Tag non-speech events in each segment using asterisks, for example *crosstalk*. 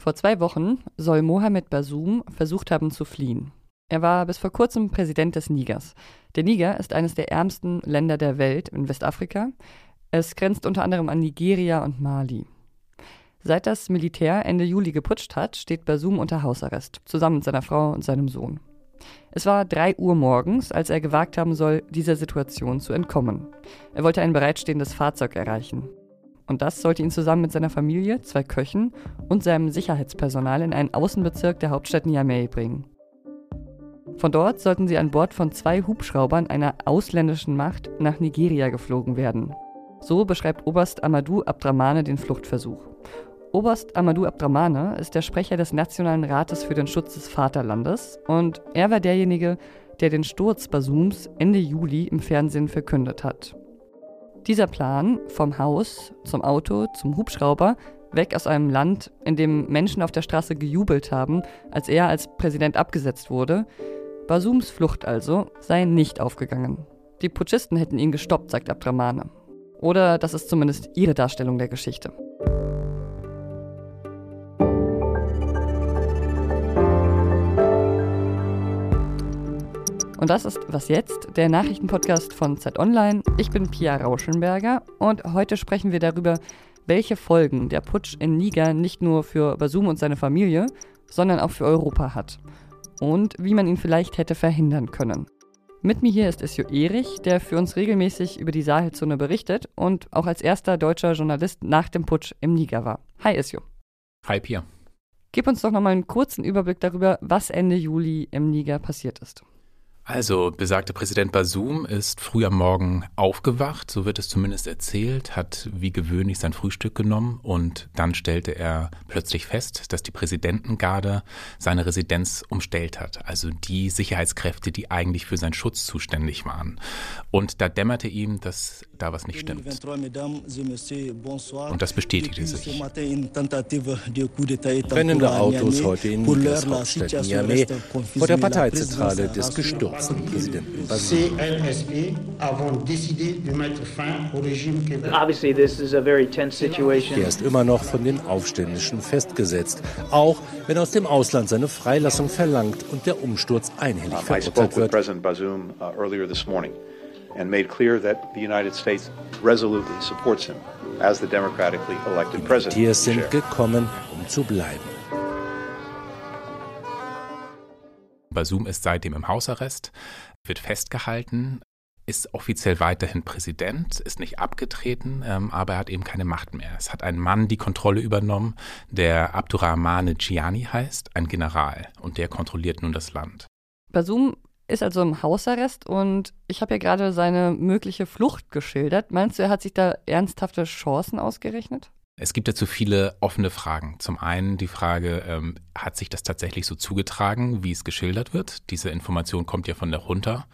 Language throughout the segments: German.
Vor zwei Wochen soll Mohamed Bazoum versucht haben zu fliehen. Er war bis vor kurzem Präsident des Nigers. Der Niger ist eines der ärmsten Länder der Welt in Westafrika. Es grenzt unter anderem an Nigeria und Mali. Seit das Militär Ende Juli geputscht hat, steht Bazoum unter Hausarrest, zusammen mit seiner Frau und seinem Sohn. Es war drei Uhr morgens, als er gewagt haben soll, dieser Situation zu entkommen. Er wollte ein bereitstehendes Fahrzeug erreichen. Und das sollte ihn zusammen mit seiner Familie, zwei Köchen und seinem Sicherheitspersonal in einen Außenbezirk der Hauptstadt Niamey bringen. Von dort sollten sie an Bord von zwei Hubschraubern einer ausländischen Macht nach Nigeria geflogen werden. So beschreibt Oberst Amadou Abdramane den Fluchtversuch. Oberst Amadou Abdramane ist der Sprecher des Nationalen Rates für den Schutz des Vaterlandes und er war derjenige, der den Sturz Basums Ende Juli im Fernsehen verkündet hat. Dieser Plan, vom Haus zum Auto zum Hubschrauber, weg aus einem Land, in dem Menschen auf der Straße gejubelt haben, als er als Präsident abgesetzt wurde, Basums Flucht also, sei nicht aufgegangen. Die Putschisten hätten ihn gestoppt, sagt Abdramane. Oder das ist zumindest ihre Darstellung der Geschichte. Und das ist Was jetzt, der Nachrichtenpodcast von Zeit Online. Ich bin Pia Rauschenberger und heute sprechen wir darüber, welche Folgen der Putsch in Niger nicht nur für Basum und seine Familie, sondern auch für Europa hat. Und wie man ihn vielleicht hätte verhindern können. Mit mir hier ist Isjo Erich, der für uns regelmäßig über die Sahelzone berichtet und auch als erster deutscher Journalist nach dem Putsch im Niger war. Hi Isjo. Hi Pia. Gib uns doch nochmal einen kurzen Überblick darüber, was Ende Juli im Niger passiert ist. Also, besagter Präsident Basum ist früh am Morgen aufgewacht, so wird es zumindest erzählt, hat wie gewöhnlich sein Frühstück genommen und dann stellte er plötzlich fest, dass die Präsidentengarde seine Residenz umstellt hat, also die Sicherheitskräfte, die eigentlich für seinen Schutz zuständig waren. Und da dämmerte ihm, dass da was nicht stimmt. Und das bestätigte sich. Brennende Autos heute in Niamey vor der Parteizentrale des gestürzten letzten Präsidenten Basir. Er ist immer noch von den Aufständischen festgesetzt, auch wenn aus dem Ausland seine Freilassung verlangt und der Umsturz einhellig verurteilt wird. and made clear that the United States resolutely supports him as the democratically elected president. Die sind gekommen, um zu bleiben. Basum ist seitdem im Hausarrest, wird festgehalten, ist offiziell weiterhin Präsident, ist nicht abgetreten, ähm, aber er hat eben keine Macht mehr. Es hat ein Mann die Kontrolle übernommen, der Abdurrahmane Gianni heißt, ein General, und der kontrolliert nun das Land. Basum ist also im Hausarrest und ich habe ja gerade seine mögliche Flucht geschildert. Meinst du, er hat sich da ernsthafte Chancen ausgerechnet? Es gibt dazu viele offene Fragen. Zum einen die Frage, ähm, hat sich das tatsächlich so zugetragen, wie es geschildert wird? Diese Information kommt ja von der Junta.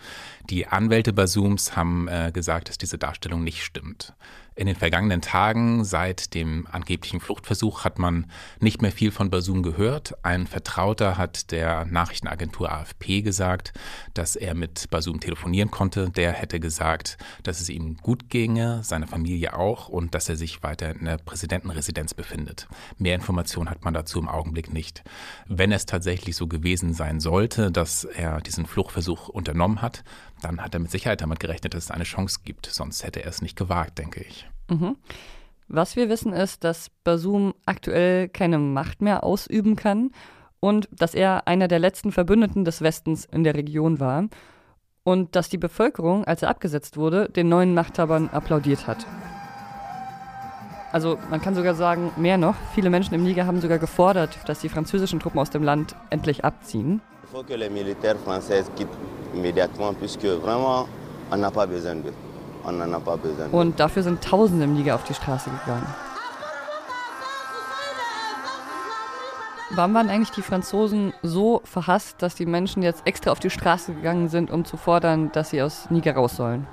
Die Anwälte Basums haben äh, gesagt, dass diese Darstellung nicht stimmt. In den vergangenen Tagen, seit dem angeblichen Fluchtversuch, hat man nicht mehr viel von Basum gehört. Ein Vertrauter hat der Nachrichtenagentur AFP gesagt, dass er mit Basum telefonieren konnte. Der hätte gesagt, dass es ihm gut ginge, seiner Familie auch und dass er sich weiter in der Präsidentenresidenz befindet. Mehr Informationen hat man dazu im Augenblick nicht. Wenn es tatsächlich so gewesen sein sollte, dass er diesen Fluchtversuch unternommen hat, dann hat er mit Sicherheit damit gerechnet, dass es eine Chance gibt. Sonst hätte er es nicht gewagt, denke ich. Mhm. Was wir wissen ist, dass Basum aktuell keine Macht mehr ausüben kann und dass er einer der letzten Verbündeten des Westens in der Region war und dass die Bevölkerung, als er abgesetzt wurde, den neuen Machthabern applaudiert hat. Also man kann sogar sagen, mehr noch, viele Menschen im Niger haben sogar gefordert, dass die französischen Truppen aus dem Land endlich abziehen. Il faut que les militaires français quittent immédiatement puisque vraiment on n'a pas besoin d'eux. Und dafür sind Tausende im Niger auf die Straße gegangen. Wann waren eigentlich die Franzosen so verhasst, dass die Menschen jetzt extra auf die Straße gegangen sind, um zu fordern, dass sie aus Niger raus sollen?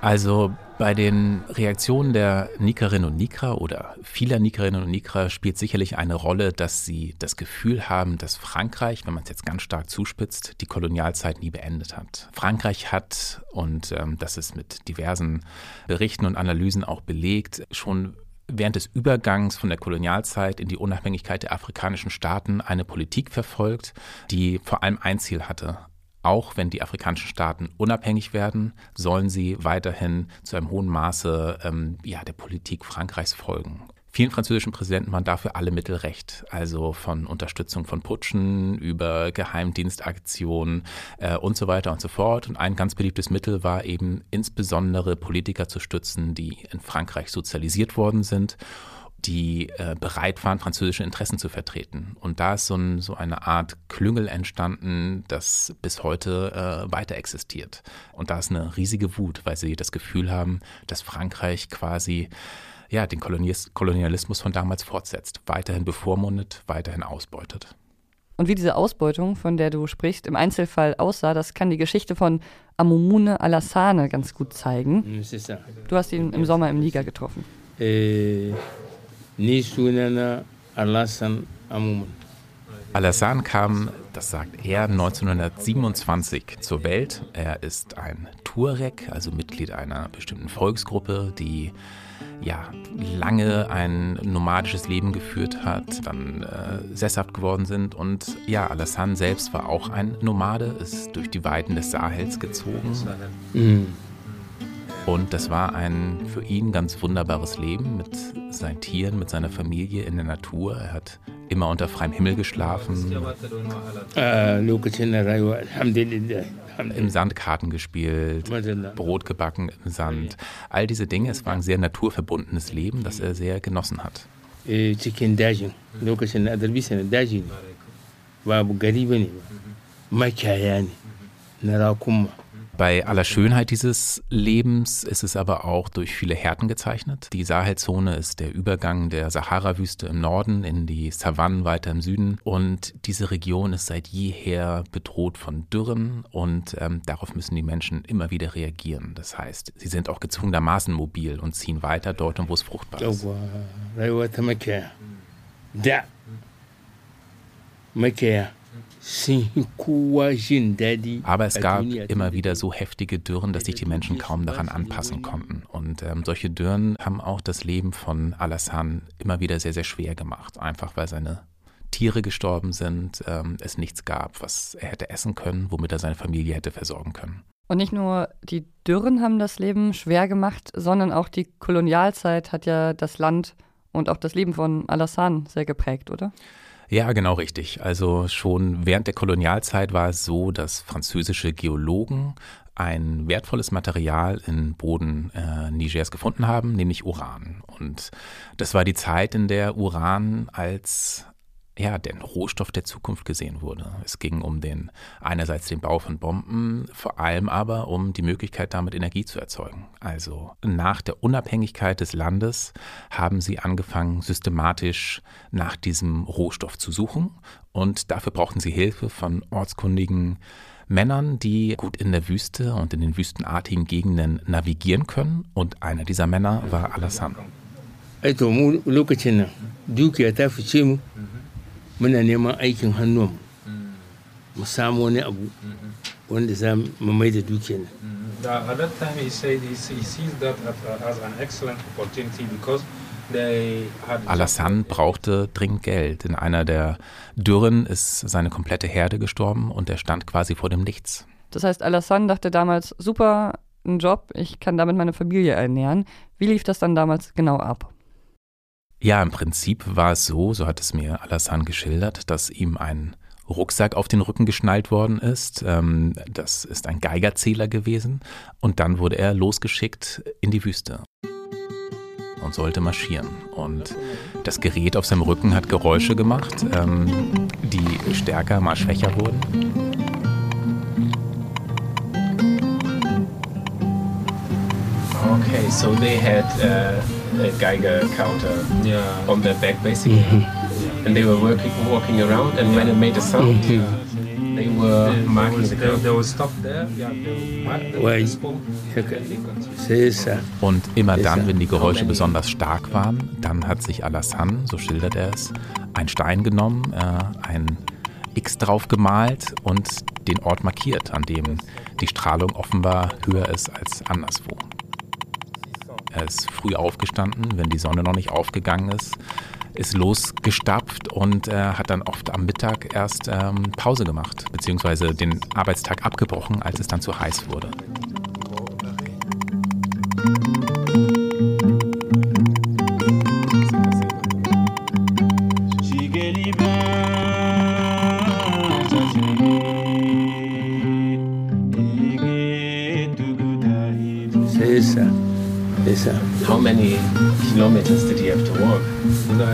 Also bei den Reaktionen der Nikerinnen und Niker oder vieler Nikerinnen und Niker spielt sicherlich eine Rolle, dass sie das Gefühl haben, dass Frankreich, wenn man es jetzt ganz stark zuspitzt, die Kolonialzeit nie beendet hat. Frankreich hat, und ähm, das ist mit diversen Berichten und Analysen auch belegt, schon während des Übergangs von der Kolonialzeit in die Unabhängigkeit der afrikanischen Staaten eine Politik verfolgt, die vor allem ein Ziel hatte. Auch wenn die afrikanischen Staaten unabhängig werden, sollen sie weiterhin zu einem hohen Maße ähm, ja, der Politik Frankreichs folgen. Vielen französischen Präsidenten waren dafür alle Mittel recht, also von Unterstützung von Putschen über Geheimdienstaktionen äh, und so weiter und so fort. Und ein ganz beliebtes Mittel war eben insbesondere Politiker zu stützen, die in Frankreich sozialisiert worden sind die äh, bereit waren, französische Interessen zu vertreten. Und da ist so, ein, so eine Art Klüngel entstanden, das bis heute äh, weiter existiert. Und da ist eine riesige Wut, weil sie das Gefühl haben, dass Frankreich quasi ja, den Kolonialismus von damals fortsetzt, weiterhin bevormundet, weiterhin ausbeutet. Und wie diese Ausbeutung, von der du sprichst, im Einzelfall aussah, das kann die Geschichte von Amumune Alassane ganz gut zeigen. Du hast ihn im Sommer im Niger getroffen. Äh, Alassane kam, das sagt er, 1927 zur Welt. Er ist ein Tuareg, also Mitglied einer bestimmten Volksgruppe, die ja, lange ein nomadisches Leben geführt hat, dann äh, sesshaft geworden sind. Und ja, Alassane selbst war auch ein Nomade, ist durch die Weiten des Sahels gezogen. Mhm. Und das war ein für ihn ganz wunderbares Leben mit seinen Tieren, mit seiner Familie in der Natur. Er hat immer unter freiem Himmel geschlafen. Äh, im Sand Karten gespielt, Brot gebacken im Sand. All diese Dinge, es war ein sehr naturverbundenes Leben, das er sehr genossen hat. babu bei aller Schönheit dieses Lebens ist es aber auch durch viele Härten gezeichnet. Die Sahelzone ist der Übergang der Sahara-Wüste im Norden in die Savannen weiter im Süden. Und diese Region ist seit jeher bedroht von Dürren und ähm, darauf müssen die Menschen immer wieder reagieren. Das heißt, sie sind auch gezwungenermaßen mobil und ziehen weiter dort, wo es fruchtbar ist. Aber es gab immer wieder so heftige Dürren, dass sich die Menschen kaum daran anpassen konnten. Und ähm, solche Dürren haben auch das Leben von Alassane immer wieder sehr, sehr schwer gemacht. Einfach weil seine Tiere gestorben sind, ähm, es nichts gab, was er hätte essen können, womit er seine Familie hätte versorgen können. Und nicht nur die Dürren haben das Leben schwer gemacht, sondern auch die Kolonialzeit hat ja das Land und auch das Leben von Alassane sehr geprägt, oder? Ja, genau richtig. Also schon während der Kolonialzeit war es so, dass französische Geologen ein wertvolles Material in Boden äh, Nigers gefunden haben, nämlich Uran. Und das war die Zeit, in der Uran als ja, den Rohstoff der Zukunft gesehen wurde. Es ging um den einerseits den Bau von Bomben, vor allem aber um die Möglichkeit, damit Energie zu erzeugen. Also nach der Unabhängigkeit des Landes haben sie angefangen, systematisch nach diesem Rohstoff zu suchen. Und dafür brauchten sie Hilfe von ortskundigen Männern, die gut in der Wüste und in den wüstenartigen Gegenden navigieren können. Und einer dieser Männer war Alassane. Also, muna neman aikin hannuwanmu mu samu wani abu wanda za mu mai da dukiyar nan. At that time he said he, he sees that as an excellent opportunity because Alassane brauchte dringend Geld. In einer der Dürren ist seine komplette Herde gestorben und er stand quasi vor dem Nichts. Das heißt, Alassane dachte damals, super, ein Job, ich kann damit meine Familie ernähren. Wie lief das dann damals genau ab? Ja, im Prinzip war es so, so hat es mir Alassane geschildert, dass ihm ein Rucksack auf den Rücken geschnallt worden ist. Ähm, das ist ein Geigerzähler gewesen. Und dann wurde er losgeschickt in die Wüste und sollte marschieren. Und das Gerät auf seinem Rücken hat Geräusche gemacht, ähm, die stärker, mal schwächer wurden. Okay, so they had uh Geiger counter yeah. on their back, basically. Mm-hmm. And they were working, walking around, and when it made a sound, mm-hmm. they were they, marking the curve. They, would stop there. Yeah, Und immer dann, wenn die Geräusche besonders stark waren, dann hat sich Alassane, so schildert er es, ein Stein genommen, äh, ein X drauf gemalt und den Ort markiert, an dem die Strahlung offenbar höher ist als anderswo. Er ist früh aufgestanden, wenn die Sonne noch nicht aufgegangen ist, ist losgestapft und äh, hat dann oft am Mittag erst ähm, Pause gemacht, beziehungsweise den Arbeitstag abgebrochen, als es dann zu heiß wurde. How many kilometers did he have to walk?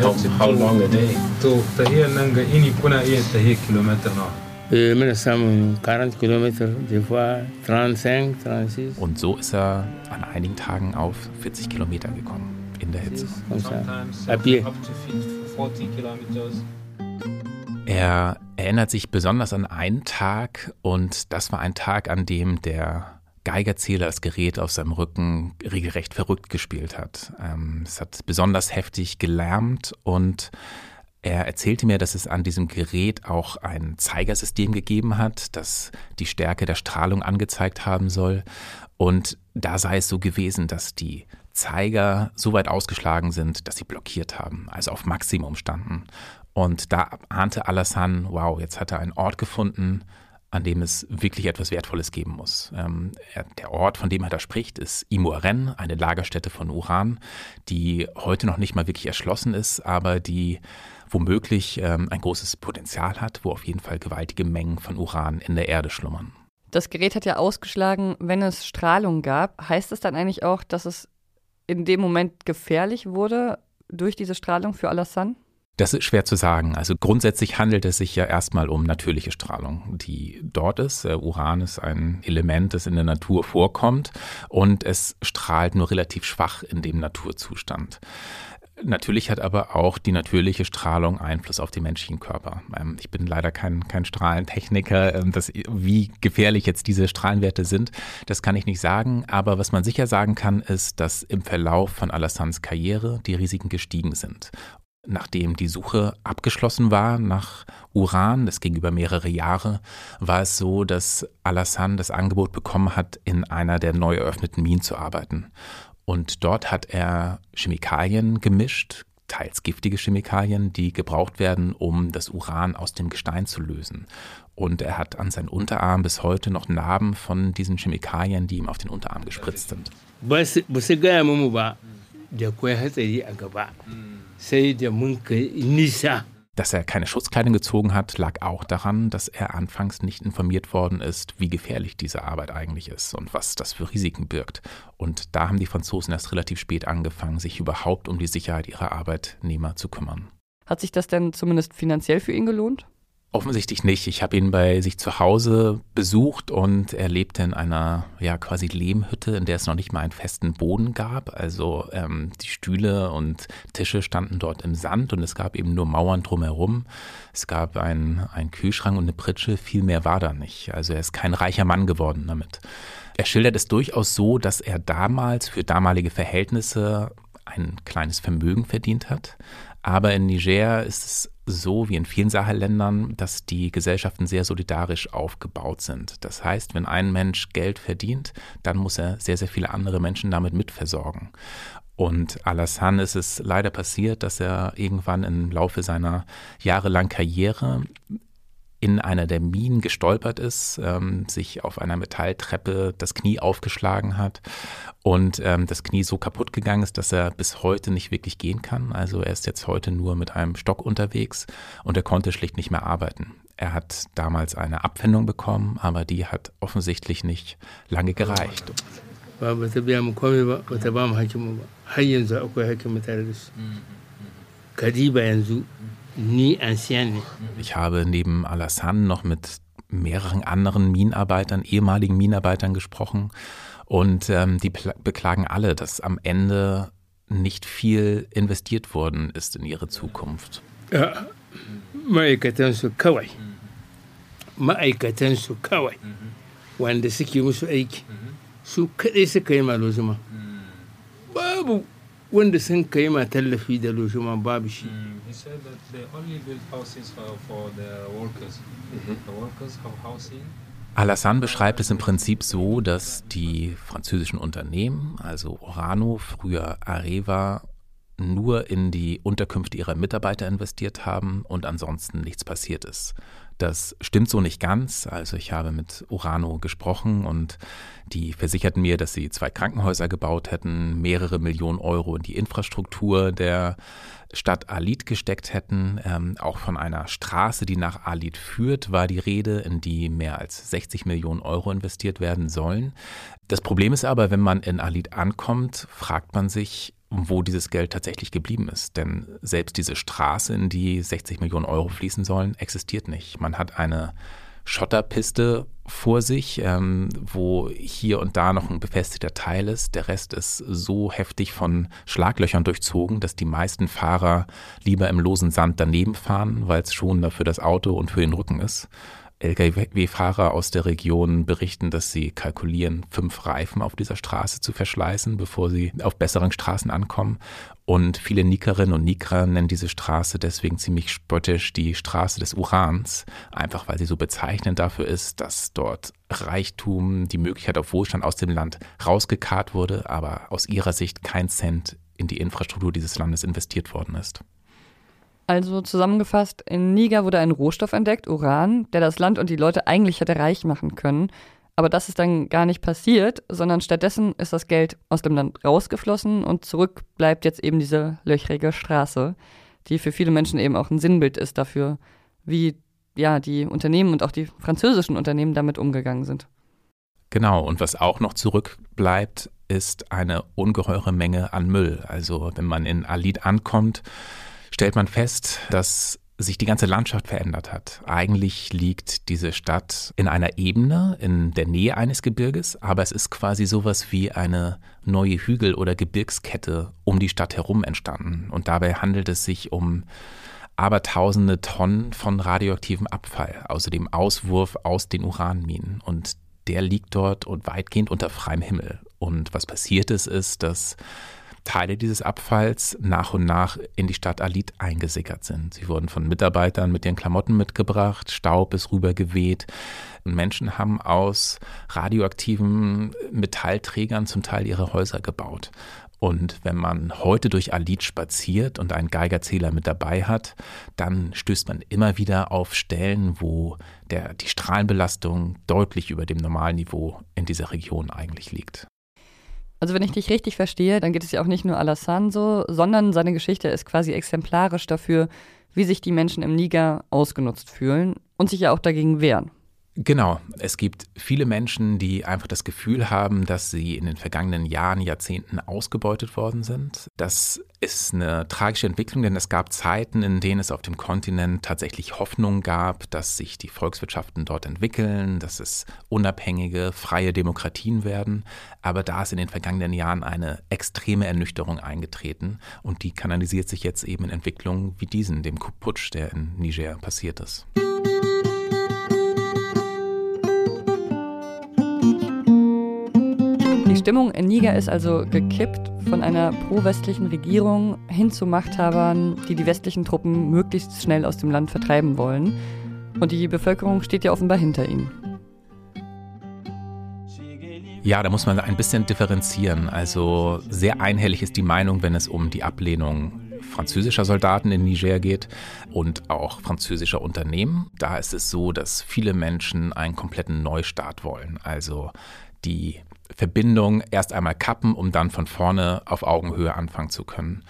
How, how long a day? To tahiyar nan ga ini kuna iya tahiyar kilomita nawa? Muna samun 40 Kilometer, des fois 35, 36. Und so ist er an einigen Tagen auf 40 Kilometer gekommen in der Hitze. Sometimes Ab hier. up to 40 kilometers. Er erinnert sich besonders an einen Tag und das war ein Tag, an dem der Geigerzähler das Gerät auf seinem Rücken regelrecht verrückt gespielt hat. Ähm, es hat besonders heftig gelärmt und er erzählte mir, dass es an diesem Gerät auch ein Zeigersystem gegeben hat, das die Stärke der Strahlung angezeigt haben soll. Und da sei es so gewesen, dass die Zeiger so weit ausgeschlagen sind, dass sie blockiert haben, also auf Maximum standen. Und da ahnte Alassane, wow, jetzt hat er einen Ort gefunden, an dem es wirklich etwas Wertvolles geben muss. Ähm, er, der Ort, von dem er da spricht, ist Imoren, eine Lagerstätte von Uran, die heute noch nicht mal wirklich erschlossen ist, aber die womöglich ähm, ein großes Potenzial hat, wo auf jeden Fall gewaltige Mengen von Uran in der Erde schlummern. Das Gerät hat ja ausgeschlagen, wenn es Strahlung gab. Heißt das dann eigentlich auch, dass es in dem Moment gefährlich wurde durch diese Strahlung für Alassane? Das ist schwer zu sagen. Also grundsätzlich handelt es sich ja erstmal um natürliche Strahlung, die dort ist. Äh, Uran ist ein Element, das in der Natur vorkommt und es strahlt nur relativ schwach in dem Naturzustand. Natürlich hat aber auch die natürliche Strahlung Einfluss auf den menschlichen Körper. Ähm, ich bin leider kein, kein Strahlentechniker. Ähm, das, wie gefährlich jetzt diese Strahlenwerte sind, das kann ich nicht sagen. Aber was man sicher sagen kann, ist, dass im Verlauf von Alassans Karriere die Risiken gestiegen sind. Nachdem die Suche abgeschlossen war nach Uran, das ging über mehrere Jahre, war es so, dass Alassane das Angebot bekommen hat, in einer der neu eröffneten Minen zu arbeiten. Und dort hat er Chemikalien gemischt, teils giftige Chemikalien, die gebraucht werden, um das Uran aus dem Gestein zu lösen. Und er hat an seinen Unterarm bis heute noch Narben von diesen Chemikalien, die ihm auf den Unterarm gespritzt sind. Ba Dass er keine Schutzkleidung gezogen hat, lag auch daran, dass er anfangs nicht informiert worden ist, wie gefährlich diese Arbeit eigentlich ist und was das für Risiken birgt. Und da haben die Franzosen erst relativ spät angefangen, sich überhaupt um die Sicherheit ihrer Arbeitnehmer zu kümmern. Hat sich das denn zumindest finanziell für ihn gelohnt? Offensichtlich nicht. Ich habe ihn bei sich zu Hause besucht und er lebte in einer ja quasi Lehmhütte, in der es noch nicht mal einen festen Boden gab. Also ähm, die Stühle und Tische standen dort im Sand und es gab eben nur Mauern drumherum. Es gab einen, einen Kühlschrank und eine Pritsche, viel mehr war da nicht. Also er ist kein reicher Mann geworden damit. Er schildert es durchaus so, dass er damals für damalige Verhältnisse ein kleines Vermögen verdient hat. Aber in Niger ist es so wie in vielen Sahelländern, dass die Gesellschaften sehr solidarisch aufgebaut sind. Das heißt, wenn ein Mensch Geld verdient, dann muss er sehr, sehr viele andere Menschen damit mitversorgen. Und Alassane ist es leider passiert, dass er irgendwann im Laufe seiner jahrelangen Karriere in einer der Minen gestolpert ist, ähm, sich auf einer Metalltreppe das Knie aufgeschlagen hat und ähm, das Knie so kaputt gegangen ist, dass er bis heute nicht wirklich gehen kann. Also er ist jetzt heute nur mit einem Stock unterwegs und er konnte schlicht nicht mehr arbeiten. Er hat damals eine Abfindung bekommen, aber die hat offensichtlich nicht lange gereicht. Ba Ich habe neben Alassane noch mit mehreren anderen Minenarbeitern, ehemaligen Minenarbeitern gesprochen. Und ähm, die beklagen alle, dass am Ende nicht viel investiert worden ist in ihre Zukunft. Ja, ma'aikatansu kawai ma'aikatansu kawai wanda suke musu aiki. Su kaɗai suka yi ma lojima babu wanda sun kai ma tallafi da lojima babu shi He said that they only build houses for, the workers. The workers have housing Alassane beschreibt es im Prinzip so, dass die französischen Unternehmen, also Orano, früher Areva, nur in die Unterkünfte ihrer Mitarbeiter investiert haben und ansonsten nichts passiert ist. Das stimmt so nicht ganz. Also ich habe mit Urano gesprochen und die versicherten mir, dass sie zwei Krankenhäuser gebaut hätten, mehrere Millionen Euro in die Infrastruktur der Stadt Alit gesteckt hätten. Ähm, auch von einer Straße, die nach Alit führt, war die Rede, in die mehr als 60 Millionen Euro investiert werden sollen. Das Problem ist aber, wenn man in Alit ankommt, fragt man sich, wo dieses Geld tatsächlich geblieben ist. Denn selbst diese Straße, in die 60 Millionen Euro fließen sollen, existiert nicht. Man hat eine Schotterpiste vor sich, ähm, wo hier und da noch ein befestigter Teil ist. Der Rest ist so heftig von Schlaglöchern durchzogen, dass die meisten Fahrer lieber im losen Sand daneben fahren, weil es schonender für das Auto und für den Rücken ist. Lkw-Fahrer aus der Region berichten, dass sie kalkulieren, fünf Reifen auf dieser Straße zu verschleißen, bevor sie auf besseren Straßen ankommen. Und viele Nikerinnen und Niker nennen diese Straße deswegen ziemlich spöttisch die Straße des Urans, einfach weil sie so bezeichnend dafür ist, dass dort Reichtum, die Möglichkeit auf Wohlstand aus dem Land rausgekarrt wurde, aber aus ihrer Sicht kein Cent in die Infrastruktur dieses Landes investiert worden ist. Also zusammengefasst, in Niger wurde ein Rohstoff entdeckt, Uran, der das Land und die Leute eigentlich hätte reich machen können. Aber das ist dann gar nicht passiert, sondern stattdessen ist das Geld aus dem Land rausgeflossen und zurück bleibt jetzt eben diese löchrige Straße, die für viele Menschen eben auch ein Sinnbild ist dafür, wie ja die Unternehmen und auch die französischen Unternehmen damit umgegangen sind. Genau, und was auch noch zurückbleibt, ist eine ungeheure Menge an Müll. Also wenn man in Alid ankommt, stellt man fest, dass sich die ganze Landschaft verändert hat. Eigentlich liegt diese Stadt in einer Ebene, in der Nähe eines Gebirges, aber es ist quasi sowas wie eine neue Hügel- oder Gebirgskette um die Stadt herum entstanden. Und dabei handelt es sich um abertausende Tonnen von radioaktivem Abfall, also dem Auswurf aus den Uranminen. Und der liegt dort und weitgehend unter freiem Himmel. Und was passiert ist, ist, dass Teile dieses Abfalls nach und nach in die Stadt Alit eingesickert sind. Sie wurden von Mitarbeitern mit ihren Klamotten mitgebracht, Staub ist rübergeweht. Menschen haben aus radioaktiven Metallträgern zum Teil ihre Häuser gebaut. Und wenn man heute durch Alit spaziert und einen Geigerzähler mit dabei hat, dann stößt man immer wieder auf Stellen, wo der, die Strahlenbelastung deutlich über dem Normalniveau in dieser Region eigentlich liegt. Also wenn ich dich richtig verstehe, dann geht es ja auch nicht nur Alassane so, sondern seine Geschichte ist quasi exemplarisch dafür, wie sich die Menschen im Niger ausgenutzt fühlen und sich ja auch dagegen wehren. Genau. Es gibt viele Menschen, die einfach das Gefühl haben, dass sie in den vergangenen Jahren, Jahrzehnten ausgebeutet worden sind. Das ist eine tragische Entwicklung, denn es gab Zeiten, in denen es auf dem Kontinent tatsächlich Hoffnung gab, dass sich die Volkswirtschaften dort entwickeln, dass es unabhängige, freie Demokratien werden. Aber da ist in den vergangenen Jahren eine extreme Ernüchterung eingetreten und die kanalisiert sich jetzt eben in Entwicklungen wie diesen, dem Putsch, der in Niger passiert ist. Stimmung in Niger ist also gekippt von einer pro-westlichen Regierung hin zu Machthabern, die die westlichen Truppen möglichst schnell aus dem Land vertreiben wollen. Und die Bevölkerung steht ja offenbar hinter ihnen. Ja, da muss man ein bisschen differenzieren. Also sehr einhellig ist die Meinung, wenn es um die Ablehnung französischer Soldaten in Niger geht und auch französischer Unternehmen. Da ist es so, dass viele Menschen einen kompletten Neustart wollen. Also die Verbindung erst einmal kappen, um dann von vorne auf Augenhöhe anfangen zu können.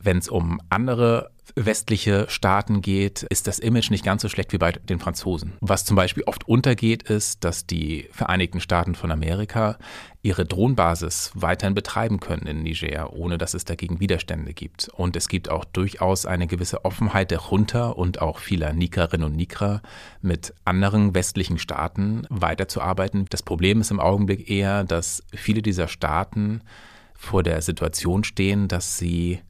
Wenn es um andere westliche Staaten geht, ist das Image nicht ganz so schlecht wie bei den Franzosen. Was zum Beispiel oft untergeht, ist, dass die Vereinigten Staaten von Amerika ihre Drohnenbasis weiterhin betreiben können in Niger, ohne dass es dagegen Widerstände gibt. Und es gibt auch durchaus eine gewisse Offenheit der Junta und auch vieler Nikerinnen und Nikrer mit anderen westlichen Staaten weiterzuarbeiten. Das Problem ist im Augenblick eher, dass viele dieser Staaten vor der Situation stehen, dass sie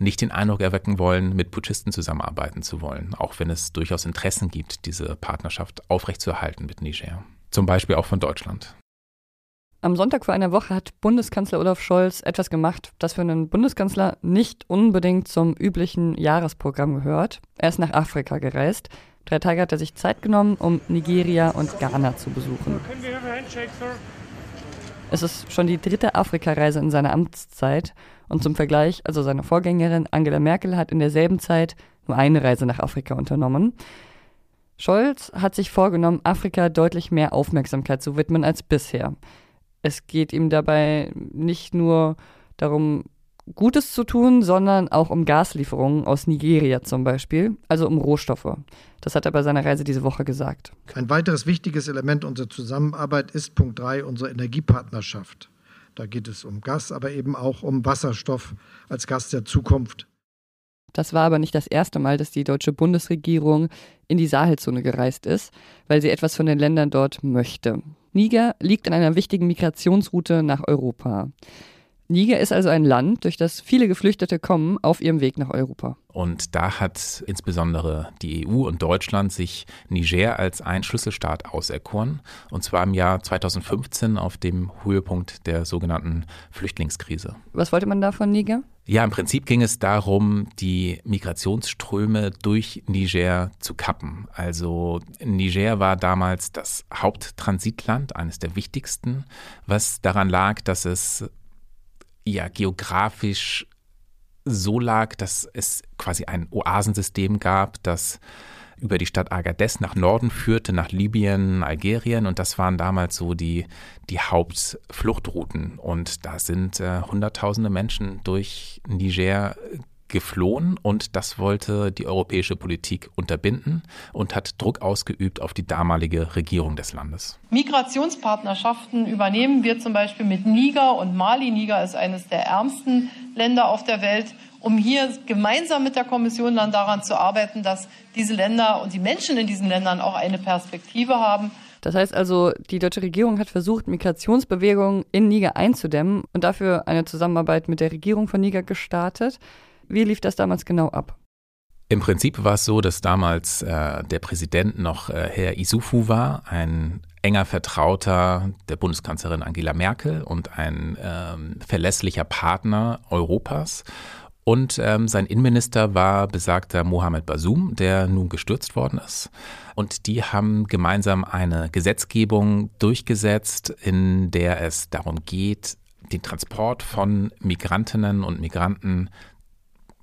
nicht den Eindruck erwecken wollen, mit Putschisten zusammenarbeiten zu wollen, auch wenn es durchaus Interessen gibt, diese Partnerschaft aufrechtzuerhalten mit Niger. Zum Beispiel auch von Deutschland. Am Sonntag vor einer Woche hat Bundeskanzler Olaf Scholz etwas gemacht, das für einen Bundeskanzler nicht unbedingt zum üblichen Jahresprogramm gehört. Er ist nach Afrika gereist. Drei Tage hat er sich Zeit genommen, um Nigeria und Ghana zu besuchen. Es ist schon die dritte Afrikareise in seiner Amtszeit und zum Vergleich, also seine Vorgängerin Angela Merkel hat in derselben Zeit nur eine Reise nach Afrika unternommen. Scholz hat sich vorgenommen, Afrika deutlich mehr Aufmerksamkeit zu widmen als bisher. Es geht ihm dabei nicht nur darum, Gutes zu tun, sondern auch um Gaslieferungen aus Nigeria zum Beispiel, also um Rohstoffe. Das hat er bei seiner Reise diese Woche gesagt. Ein weiteres wichtiges Element unserer Zusammenarbeit ist Punkt 3, unsere Energiepartnerschaft. Da geht es um Gas, aber eben auch um Wasserstoff als Gas der Zukunft. Das war aber nicht das erste Mal, dass die deutsche Bundesregierung in die Sahelzone gereist ist, weil sie etwas von den Ländern dort möchte. Niger liegt in einer wichtigen Migrationsroute nach Europa. Niger ist also ein Land, durch das viele Geflüchtete kommen auf ihrem Weg nach Europa. Und da hat insbesondere die EU und Deutschland sich Niger als ein Schlüsselstaat auserkoren. Und zwar im Jahr 2015 auf dem Höhepunkt der sogenannten Flüchtlingskrise. Was wollte man da von Niger? Ja, im Prinzip ging es darum, die Migrationsströme durch Niger zu kappen. Also Niger war damals das Haupttransitland, eines der wichtigsten, was daran lag, dass es ja geografisch so lag, dass es quasi ein Oasensystem gab, das über die Stadt Agadez nach Norden führte, nach Libyen, Algerien. Und das waren damals so die, die Hauptfluchtrouten. Und da sind äh, Hunderttausende Menschen durch Niger geflohen und das wollte die europäische Politik unterbinden und hat Druck ausgeübt auf die damalige Regierung des Landes. Migrationspartnerschaften übernehmen wir zum Beispiel mit Niger und Mali. Niger ist eines der ärmsten Länder auf der Welt, um hier gemeinsam mit der Kommission dann daran zu arbeiten, dass diese Länder und die Menschen in diesen Ländern auch eine Perspektive haben. Das heißt also, die deutsche Regierung hat versucht, Migrationsbewegungen in Niger einzudämmen und dafür eine Zusammenarbeit mit der Regierung von Niger gestartet. Wie lief das damals genau ab? Im Prinzip war es so, dass damals äh, der Präsident noch äh, Herr Isufu war, ein enger Vertrauter der Bundeskanzlerin Angela Merkel und ein ähm, verlässlicher Partner Europas. Und ähm, sein Innenminister war besagter Mohamed Basum, der nun gestürzt worden ist. Und die haben gemeinsam eine Gesetzgebung durchgesetzt, in der es darum geht, den Transport von Migrantinnen und Migranten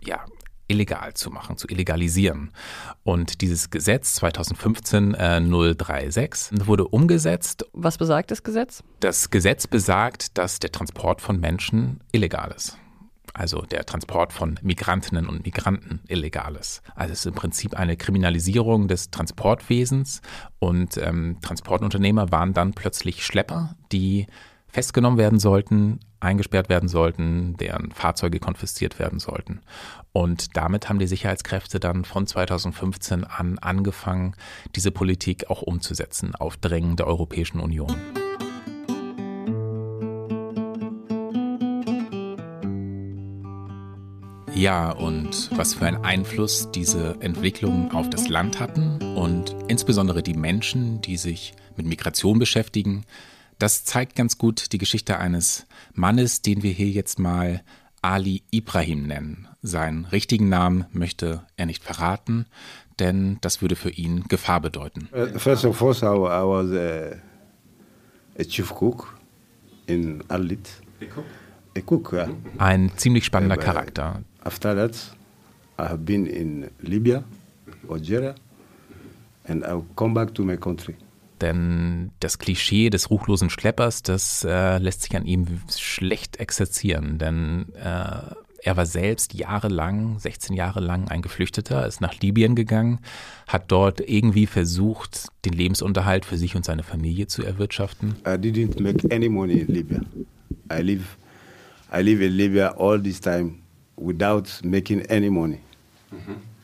ja, illegal zu machen, zu illegalisieren. Und dieses Gesetz 2015 äh, 036 wurde umgesetzt. Was besagt das Gesetz? Das Gesetz besagt, dass der Transport von Menschen illegal ist. Also der Transport von Migrantinnen und Migranten illegal ist. Also es ist im Prinzip eine Kriminalisierung des Transportwesens und ähm, Transportunternehmer waren dann plötzlich Schlepper, die festgenommen werden sollten, eingesperrt werden sollten, deren Fahrzeuge konfisziert werden sollten. Und damit haben die Sicherheitskräfte dann von 2015 an angefangen, diese Politik auch umzusetzen auf Drängen der Europäischen Union. Ja, und was für einen Einfluss diese Entwicklungen auf das Land hatten und insbesondere die Menschen, die sich mit Migration beschäftigen, das zeigt ganz gut die Geschichte eines Mannes, den wir hier jetzt mal Ali Ibrahim nennen. Seinen richtigen Namen möchte er nicht verraten, denn das würde für ihn Gefahr bedeuten. Uh, first of all, I was a, a chief cook in Alit. A cook? A cook, yeah. Ein ziemlich spannender Charakter. After that, I have been in Libya, Algeria, and I'll come back to my country. Denn das Klischee des ruchlosen Schleppers, das äh, lässt sich an ihm schlecht exerzieren. Denn äh, er war selbst jahrelang, 16 Jahre lang ein Geflüchteter, ist nach Libyen gegangen, hat dort irgendwie versucht, den Lebensunterhalt für sich und seine Familie zu erwirtschaften. I didn't make any money in Libya. I live, I live in Libya all this time without making any money. Mhm.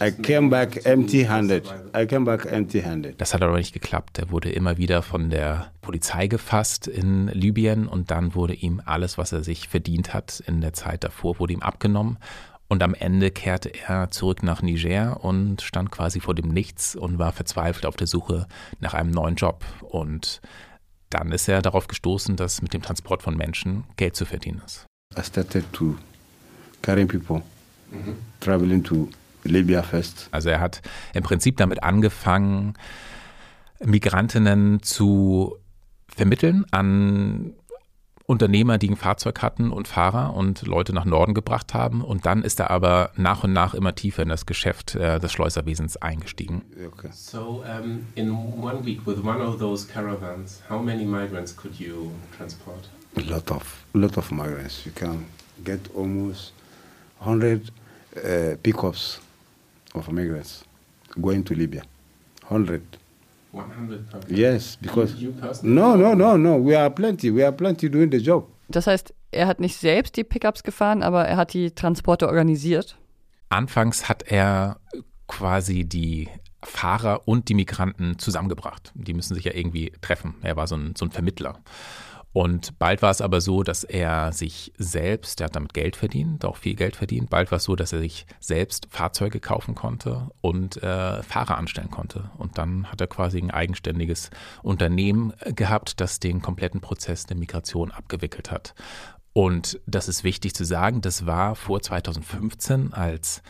I came back empty-handed. I came back empty-handed. Das hat aber nicht geklappt. Er wurde immer wieder von der Polizei gefasst in Libyen und dann wurde ihm alles, was er sich verdient hat in der Zeit davor, wurde ihm abgenommen. Und am Ende kehrte er zurück nach Niger und stand quasi vor dem Nichts und war verzweifelt auf der Suche nach einem neuen Job. Und dann ist er darauf gestoßen, dass mit dem Transport von Menschen Geld zu verdienen ist. I started to carry people, mhm. traveling to Libya first. Also er hat im Prinzip damit angefangen, Migrantinnen zu vermitteln an Unternehmer, die ein Fahrzeug hatten und Fahrer und Leute nach Norden gebracht haben. Und dann ist er aber nach und nach immer tiefer in das Geschäft äh, des Schleuserwesens eingestiegen. Okay. So um, in one week with one of those caravans, how many migrants could you transport? A lot of, lot of migrants. You can get almost 100 uh, pickups of migrants going to Libya. 100. 100 Yes, because no, no, no, no. We are plenty. We are plenty doing the job. Das heißt, er hat nicht selbst die Pickups gefahren, aber er hat die Transporte organisiert. Anfangs hat er quasi die Fahrer und die Migranten zusammengebracht. Die müssen sich ja irgendwie treffen. Er war so ein, so ein Vermittler. Und bald war es aber so, dass er sich selbst, der hat damit Geld verdient, auch viel Geld verdient, bald war es so, dass er sich selbst Fahrzeuge kaufen konnte und äh, Fahrer anstellen konnte. Und dann hat er quasi ein eigenständiges Unternehmen äh, gehabt, das den kompletten Prozess der Migration abgewickelt hat. Und das ist wichtig zu sagen, das war vor 2015, als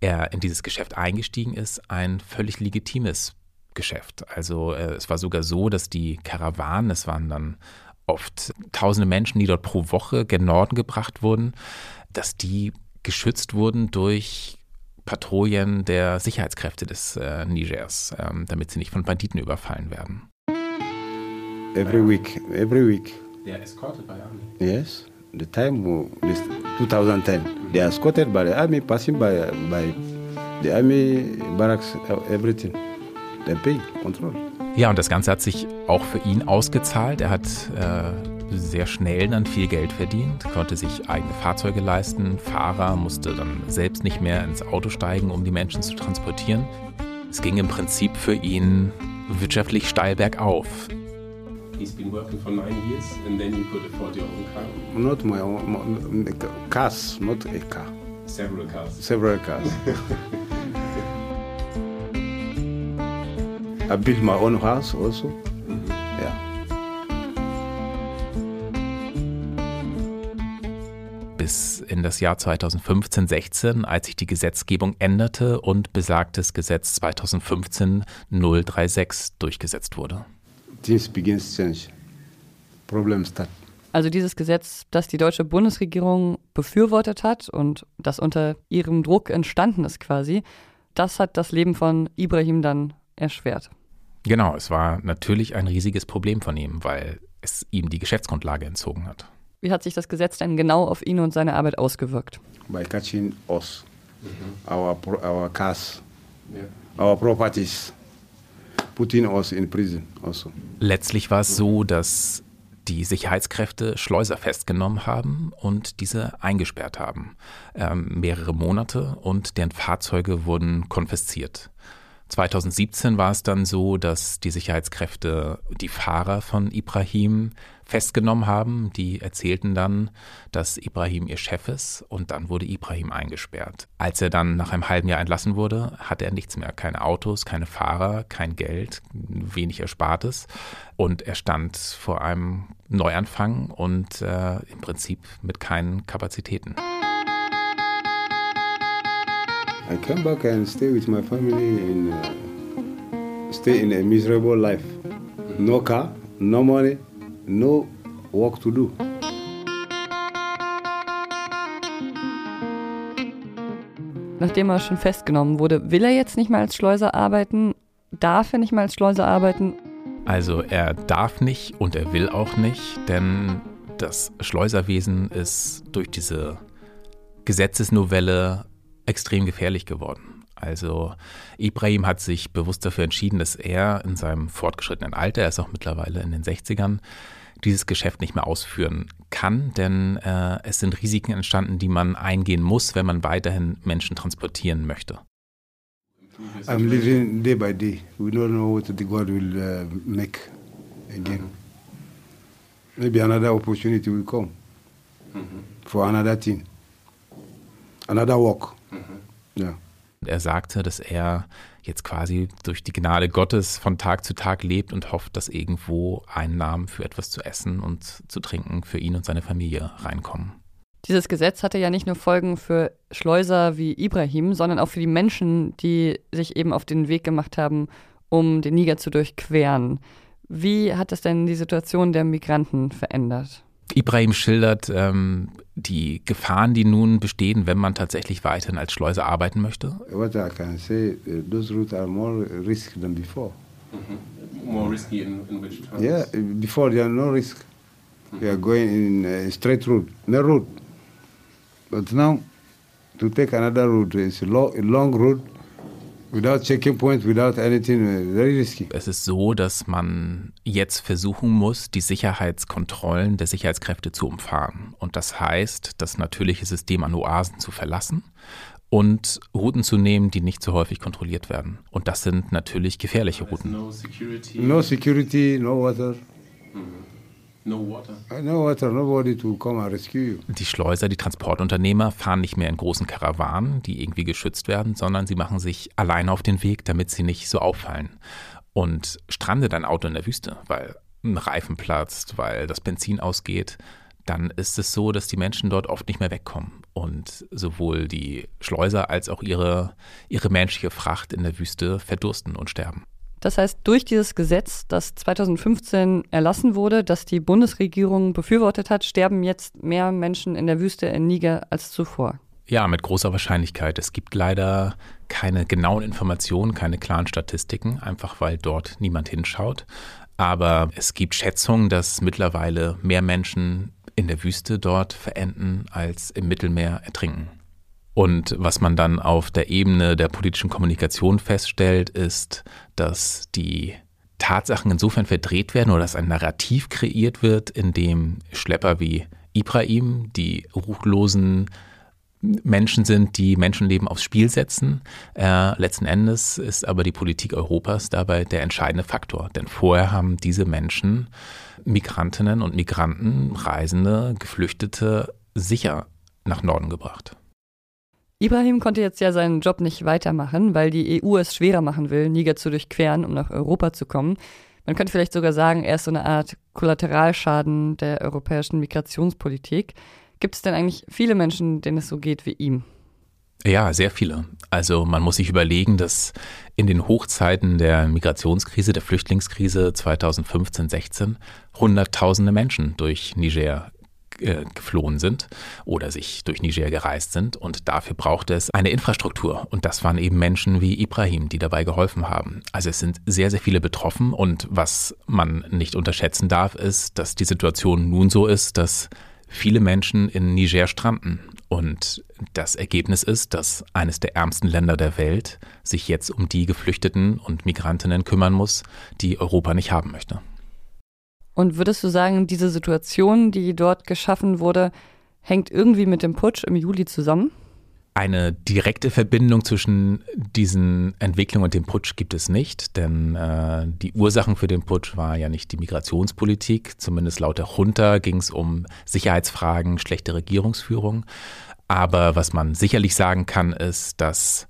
er in dieses Geschäft eingestiegen ist, ein völlig legitimes Geschäft. Also äh, es war sogar so, dass die Karawanen, es waren dann oft tausende Menschen, die dort pro Woche gen Norden gebracht wurden, dass die geschützt wurden durch Patrouillen der Sicherheitskräfte des äh, Nigers, ähm, damit sie nicht von Banditen überfallen werden. Every week, every week. They are escorted by army. Yes, the time this 2010, they are escorted by the army, passing by by the army barracks, everything. They pay control. Ja, und das Ganze hat sich auch für ihn ausgezahlt. Er hat äh, sehr schnell dann viel Geld verdient, konnte sich eigene Fahrzeuge leisten. Fahrer musste dann selbst nicht mehr ins Auto steigen, um die Menschen zu transportieren. Es ging im Prinzip für ihn wirtschaftlich steil bergauf. He's been working for nine years and then you could afford your own car? Not my own, cars, not a car. Several cars. Several cars. *laughs* I built my own house also. Mhm. Ja. Bis in das Jahr 2015, 16, als sich die Gesetzgebung änderte und besagtes Gesetz 2015 036 durchgesetzt wurde. Things begins change. Problems start. Also dieses Gesetz, das die deutsche Bundesregierung befürwortet hat und das unter ihrem Druck entstanden ist quasi, das hat das Leben von Ibrahim dann erschwert. Genau, es war natürlich ein riesiges Problem von ihm, weil es ihm die Geschäftsgrundlage entzogen hat. Wie hat sich das Gesetz denn genau auf ihn und seine Arbeit ausgewirkt? By catching us, mhm. our, our cars, our properties, putting us in prison also. Letztlich war es so, dass die Sicherheitskräfte Schleuser festgenommen haben und diese eingesperrt haben. Ähm, mehrere Monate und deren Fahrzeuge wurden konfisziert. 2017 war es dann so, dass die Sicherheitskräfte die Fahrer von Ibrahim festgenommen haben. Die erzählten dann, dass Ibrahim ihr Chef ist und dann wurde Ibrahim eingesperrt. Als er dann nach einem halben Jahr entlassen wurde, hatte er nichts mehr. Keine Autos, keine Fahrer, kein Geld, wenig Erspartes und er stand vor einem Neuanfang und äh, im Prinzip mit keinen Kapazitäten. I came back and stay with my family in uh, stay in a miserable life. No car, no money, no work to do. Nachdem er schon festgenommen wurde, will er jetzt nicht mehr als Schleuser arbeiten? Darf er nicht mehr als Schleuser arbeiten? Also er darf nicht und er will auch nicht, denn das Schleuserwesen ist durch diese Gesetzesnovelle extrem gefährlich geworden. Also Ibrahim hat sich bewusst dafür entschieden, dass er in seinem fortgeschrittenen Alter, er ist auch mittlerweile in den 60ern, dieses Geschäft nicht mehr ausführen kann, denn äh, es sind Risiken entstanden, die man eingehen muss, wenn man weiterhin Menschen transportieren möchte. I'm living day by day. We don't know what the God will uh, make again. Maybe another opportunity will come for another thing, another work. Ja. Er sagte, dass er jetzt quasi durch die Gnade Gottes von Tag zu Tag lebt und hofft, dass irgendwo Einnahmen für etwas zu essen und zu trinken für ihn und seine Familie reinkommen. Dieses Gesetz hatte ja nicht nur Folgen für Schleuser wie Ibrahim, sondern auch für die Menschen, die sich eben auf den Weg gemacht haben, um den Niger zu durchqueren. Wie hat das denn die Situation der Migranten verändert? Ibrahim schildert ähm, die Gefahren, die nun bestehen, wenn man tatsächlich weiterhin als Schleuser arbeiten möchte. What I can say, uh, those routes are more risky than before. Mm -hmm. More risky in, in which terms? Yeah, before there are no risk. Mm -hmm. We are going in a straight route, no route. But now, to take another route, it's a long, a long route. Without checking points, without anything, very risky. Es ist so, dass man jetzt versuchen muss, die Sicherheitskontrollen der Sicherheitskräfte zu umfahren. Und das heißt, das natürliche System an Oasen zu verlassen und Routen zu nehmen, die nicht so häufig kontrolliert werden. Und das sind natürlich gefährliche Routen. No security. No security, no water. No water. No water, nobody to come and rescue you. Die Schleuser, die Transportunternehmer fahren nicht mehr in großen Karawanen, die irgendwie geschützt werden, sondern sie machen sich alleine auf den Weg, damit sie nicht so auffallen. Und strandet ein Auto in der Wüste, weil ein Reifen platzt, weil das Benzin ausgeht, dann ist es so, dass die Menschen dort oft nicht mehr wegkommen und sowohl die Schleuser als auch ihre, ihre menschliche Fracht in der Wüste verdursten und sterben. Das heißt, durch dieses Gesetz, das 2015 erlassen wurde, das die Bundesregierung befürwortet hat, sterben jetzt mehr Menschen in der Wüste in Niger als zuvor. Ja, mit großer Wahrscheinlichkeit. Es gibt leider keine genauen Informationen, keine klaren Statistiken, einfach weil dort niemand hinschaut. Aber es gibt Schätzungen, dass mittlerweile mehr Menschen in der Wüste dort verenden als im Mittelmeer ertrinken. Und was man dann auf der Ebene der politischen Kommunikation feststellt, ist, dass die Tatsachen insofern verdreht werden oder dass ein Narrativ kreiert wird, in dem Schlepper wie Ibrahim die ruchlosen Menschen sind, die Menschenleben aufs Spiel setzen. Äh, letzten Endes ist aber die Politik Europas dabei der entscheidende Faktor. Denn vorher haben diese Menschen Migrantinnen und Migranten, Reisende, Geflüchtete sicher nach Norden gebracht. Ibrahim konnte jetzt ja seinen Job nicht weitermachen, weil die EU es schwerer machen will, Niger zu durchqueren, um nach Europa zu kommen. Man könnte vielleicht sogar sagen, er ist so eine Art Kollateralschaden der europäischen Migrationspolitik. Gibt es denn eigentlich viele Menschen, denen es so geht wie ihm? Ja, sehr viele. Also man muss sich überlegen, dass in den Hochzeiten der Migrationskrise, der Flüchtlingskrise 2015-16 Hunderttausende Menschen durch Niger äh, geflohen sind oder sich durch Niger gereist sind. Und dafür brauchte es eine Infrastruktur. Und das waren eben Menschen wie Ibrahim, die dabei geholfen haben. Also es sind sehr, sehr viele betroffen. Und was man nicht unterschätzen darf, ist, dass die Situation nun so ist, dass viele Menschen in Niger stranden. Und das Ergebnis ist, dass eines der ärmsten Länder der Welt sich jetzt um die Geflüchteten und Migrantinnen kümmern muss, die Europa nicht haben möchte. Und würdest du sagen, diese Situation, die dort geschaffen wurde, hängt irgendwie mit dem Putsch im Juli zusammen? Eine direkte Verbindung zwischen diesen Entwicklungen und dem Putsch gibt es nicht, denn äh, die Ursachen für den Putsch war ja nicht die Migrationspolitik, zumindest laut der Junta ging es um Sicherheitsfragen, schlechte Regierungsführung. Aber was man sicherlich sagen kann, ist, dass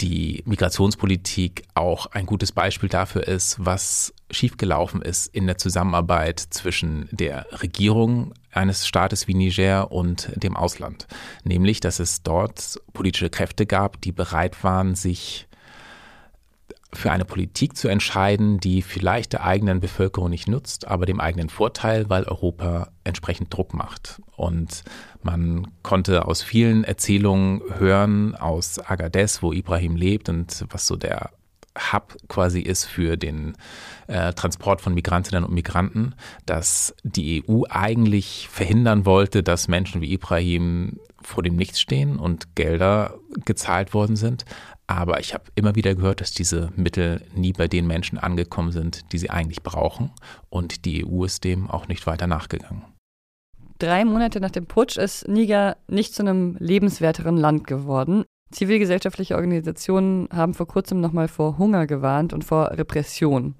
die Migrationspolitik auch ein gutes Beispiel dafür ist, was schiefgelaufen ist in der Zusammenarbeit zwischen der Regierung eines Staates wie Niger und dem Ausland. Nämlich, dass es dort politische Kräfte gab, die bereit waren, sich für eine Politik zu entscheiden, die vielleicht der eigenen Bevölkerung nicht nutzt, aber dem eigenen Vorteil, weil Europa entsprechend Druck macht. Und man konnte aus vielen Erzählungen hören, aus Agadez, wo Ibrahim lebt und was so der Hub quasi ist für den äh, Transport von Migrantinnen und Migranten, dass die EU eigentlich verhindern wollte, dass Menschen wie Ibrahim vor dem Nichts stehen und Gelder gezahlt worden sind. Aber ich habe immer wieder gehört, dass diese Mittel nie bei den Menschen angekommen sind, die sie eigentlich brauchen. Und die EU ist dem auch nicht weiter nachgegangen. Drei Monate nach dem Putsch ist Niger nicht zu einem lebenswerteren Land geworden. Zivilgesellschaftliche Organisationen haben vor kurzem nochmal vor Hunger gewarnt und vor Repression.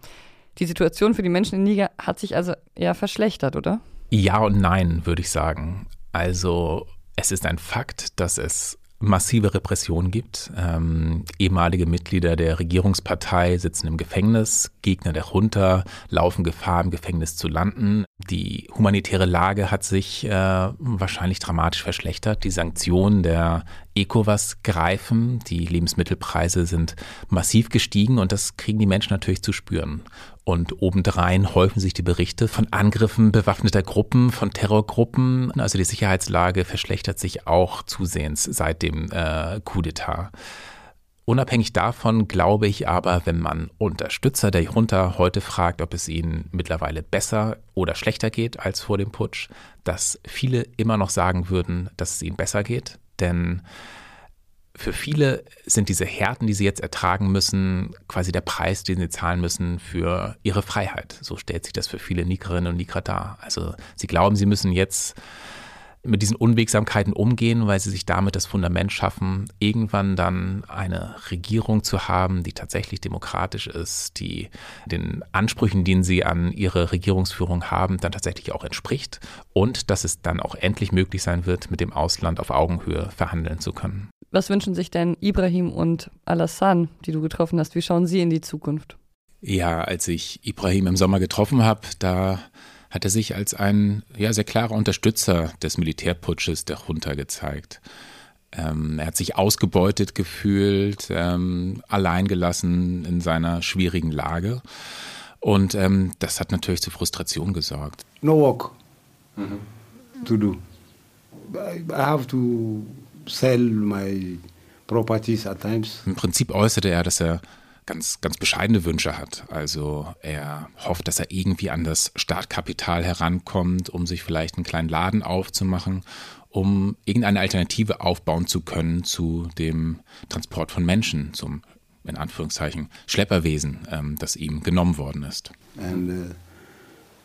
Die Situation für die Menschen in Niger hat sich also eher verschlechtert, oder? Ja und nein, würde ich sagen. Also es ist ein Fakt, dass es massive Repressionen gibt. Ähm, ehemalige Mitglieder der Regierungspartei sitzen im Gefängnis, Gegner der Junta laufen Gefahr, im Gefängnis zu landen. Die humanitäre Lage hat sich äh, wahrscheinlich dramatisch verschlechtert. Die Sanktionen der ECOWAS greifen, die Lebensmittelpreise sind massiv gestiegen und das kriegen die Menschen natürlich zu spüren. Und obendrein häufen sich die Berichte von Angriffen bewaffneter Gruppen, von Terrorgruppen. Also die Sicherheitslage verschlechtert sich auch zusehends seit dem äh, Coup d'etat. Unabhängig davon glaube ich aber, wenn man Unterstützer der Junta heute fragt, ob es ihnen mittlerweile besser oder schlechter geht als vor dem Putsch, dass viele immer noch sagen würden, dass es ihnen besser geht. Denn für viele sind diese Härten, die sie jetzt ertragen müssen, quasi der Preis, den sie zahlen müssen für ihre Freiheit. So stellt sich das für viele Nikerinnen und Niker dar. Also sie glauben, sie müssen jetzt mit diesen Unwegsamkeiten umgehen, weil sie sich damit das Fundament schaffen, irgendwann dann eine Regierung zu haben, die tatsächlich demokratisch ist, die den Ansprüchen, die sie an ihre Regierungsführung haben, dann tatsächlich auch entspricht und dass es dann auch endlich möglich sein wird, mit dem Ausland auf Augenhöhe verhandeln zu können. Was wünschen sich denn Ibrahim und Alassane, die du getroffen hast? Wie schauen sie in die Zukunft? Ja, als ich Ibrahim im Sommer getroffen habe, da hat er sich als ein ja, sehr klarer Unterstützer des Militärputsches der Junta gezeigt. Ähm, er hat sich ausgebeutet gefühlt, ähm, alleingelassen in seiner schwierigen Lage. Und ähm, das hat natürlich zu Frustration gesorgt. No work mhm. to do. I have to sell my properties at times. Im Prinzip äußerte er, dass er ganz, ganz bescheidene Wünsche hat. Also er hofft, dass er irgendwie an das Startkapital herankommt, um sich vielleicht einen kleinen Laden aufzumachen, um irgendeine Alternative aufbauen zu können zu dem Transport von Menschen, zum in Anführungszeichen Schlepperwesen, ähm, das ihm genommen worden ist. And uh,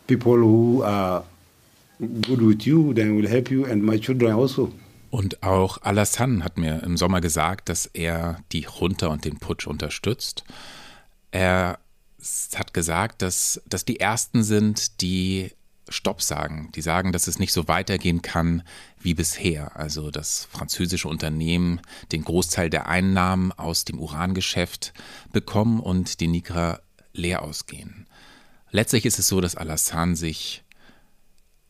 people who are good with you, then will help you and my children also. Und auch Alassane hat mir im Sommer gesagt, dass er die Junta und den Putsch unterstützt. Er hat gesagt, dass das die Ersten sind, die Stopp sagen. Die sagen, dass es nicht so weitergehen kann wie bisher. Also dass französische Unternehmen den Großteil der Einnahmen aus dem Urangeschäft bekommen und die Nigra leer ausgehen. Letztlich ist es so, dass Alassane sich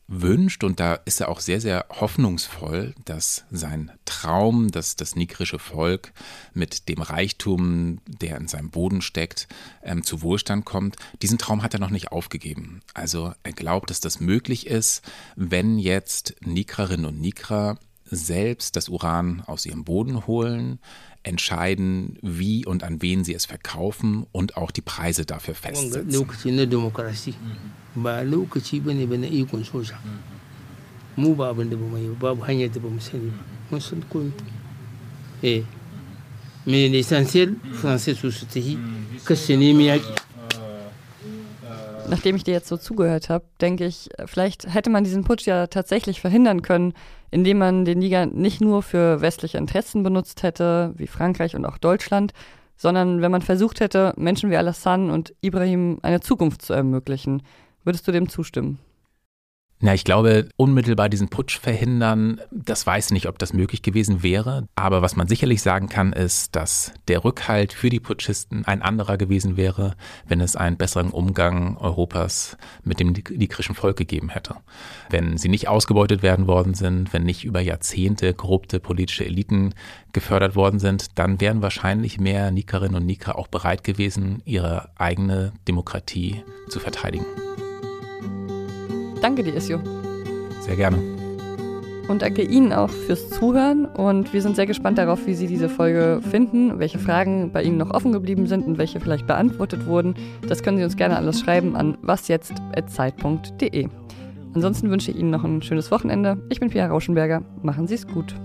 wünscht und da ist er auch sehr, sehr hoffnungsvoll, dass sein Traum, dass das nigrische Volk mit dem Reichtum, der in seinem Boden steckt, ähm, zu Wohlstand kommt. Diesen Traum hat er noch nicht aufgegeben. Also er glaubt, dass das möglich ist, wenn jetzt Nigrerinnen und Nigrer selbst das Uran aus ihrem Boden holen, entscheiden, wie und an wen sie es verkaufen und auch die Preise dafür festsetzen. Mais Nachdem ich dir jetzt so zugehört habe, denke ich, vielleicht hätte man diesen Putsch ja tatsächlich verhindern können, indem man den Niger nicht nur für westliche Interessen benutzt hätte, wie Frankreich und auch Deutschland, sondern wenn man versucht hätte, Menschen wie Alassane und Ibrahim eine Zukunft zu ermöglichen. Würdest du dem zustimmen? Na, ich glaube, unmittelbar diesen Putsch verhindern, das weiß nicht, ob das möglich gewesen wäre. Aber was man sicherlich sagen kann, ist, dass der Rückhalt für die Putschisten ein anderer gewesen wäre, wenn es einen besseren Umgang Europas mit dem nigrischen Volk gegeben hätte. Wenn sie nicht ausgebeutet werden worden sind, wenn nicht über Jahrzehnte korrupte politische Eliten gefördert worden sind, dann wären wahrscheinlich mehr Nikerinnen und Niker auch bereit gewesen, ihre eigene Demokratie zu verteidigen. Danke dir, Isio. Sehr gerne. Und danke Ihnen auch fürs Zuhören. Und wir sind sehr gespannt darauf, wie Sie diese Folge finden, welche Fragen bei Ihnen noch offen geblieben sind und welche vielleicht beantwortet wurden. Das können Sie uns gerne alles schreiben an wasjetzt.zeit.de. Ansonsten wünsche ich Ihnen noch ein schönes Wochenende. Ich bin Pia Rauschenberger. Machen Sie es gut.